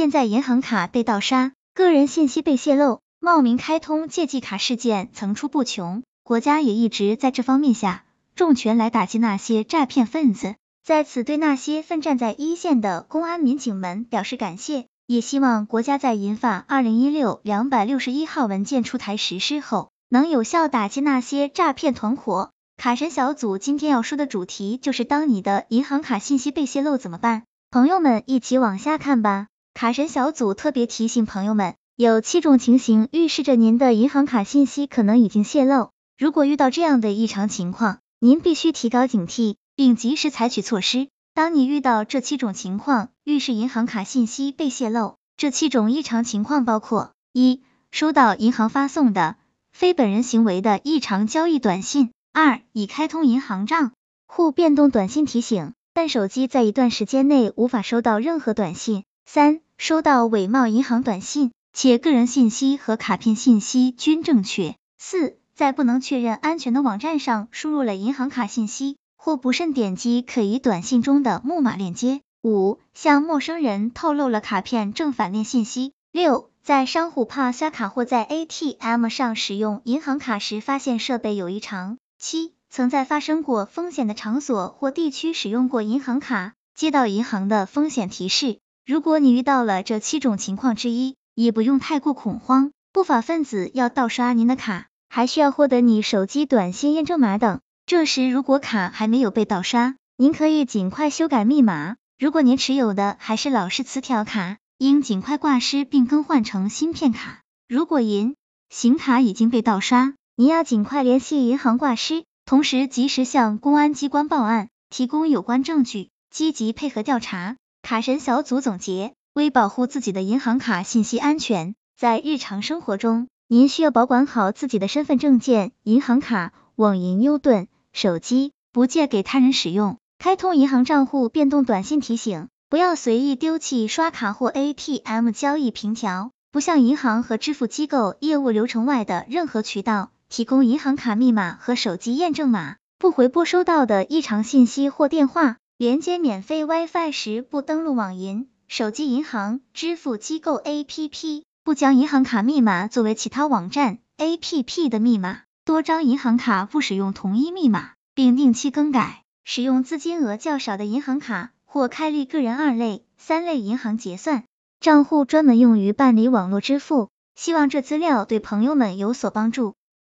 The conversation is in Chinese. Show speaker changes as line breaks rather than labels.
现在银行卡被盗刷，个人信息被泄露，冒名开通借记卡事件层出不穷，国家也一直在这方面下重拳来打击那些诈骗分子。在此，对那些奋战在一线的公安民警们表示感谢，也希望国家在银发二零一六两百六十一号文件出台实施后，能有效打击那些诈骗团伙。卡神小组今天要说的主题就是：当你的银行卡信息被泄露怎么办？朋友们，一起往下看吧。卡神小组特别提醒朋友们，有七种情形预示着您的银行卡信息可能已经泄露。如果遇到这样的异常情况，您必须提高警惕，并及时采取措施。当你遇到这七种情况，预示银行卡信息被泄露。这七种异常情况包括：一、收到银行发送的非本人行为的异常交易短信。二、已开通银行账户变动短信提醒，但手机在一段时间内无法收到任何短信。三、收到伪冒银行短信，且个人信息和卡片信息均正确。四、在不能确认安全的网站上输入了银行卡信息，或不慎点击可疑短信中的木马链接。五、向陌生人透露了卡片正反面信息。六、在商户怕刷卡或在 ATM 上使用银行卡时发现设备有异常。七，曾在发生过风险的场所或地区使用过银行卡，接到银行的风险提示。如果你遇到了这七种情况之一，也不用太过恐慌。不法分子要盗刷您的卡，还需要获得你手机短信验证码等。这时如果卡还没有被盗刷，您可以尽快修改密码。如果您持有的还是老式磁条卡，应尽快挂失并更换成芯片卡。如果银行卡已经被盗刷，您要尽快联系银行挂失，同时及时向公安机关报案，提供有关证据，积极配合调查。卡神小组总结：为保护自己的银行卡信息安全，在日常生活中，您需要保管好自己的身份证件、银行卡、网银、优盾、手机，不借给他人使用。开通银行账户变动短信提醒，不要随意丢弃刷卡或 ATM 交易凭条，不向银行和支付机构业务流程外的任何渠道。提供银行卡密码和手机验证码，不回拨收到的异常信息或电话。连接免费 WiFi 时不登录网银、手机银行、支付机构 APP，不将银行卡密码作为其他网站 APP 的密码。多张银行卡不使用同一密码，并定期更改。使用资金额较少的银行卡，或开立个人二类、三类银行结算账户，专门用于办理网络支付。希望这资料对朋友们有所帮助。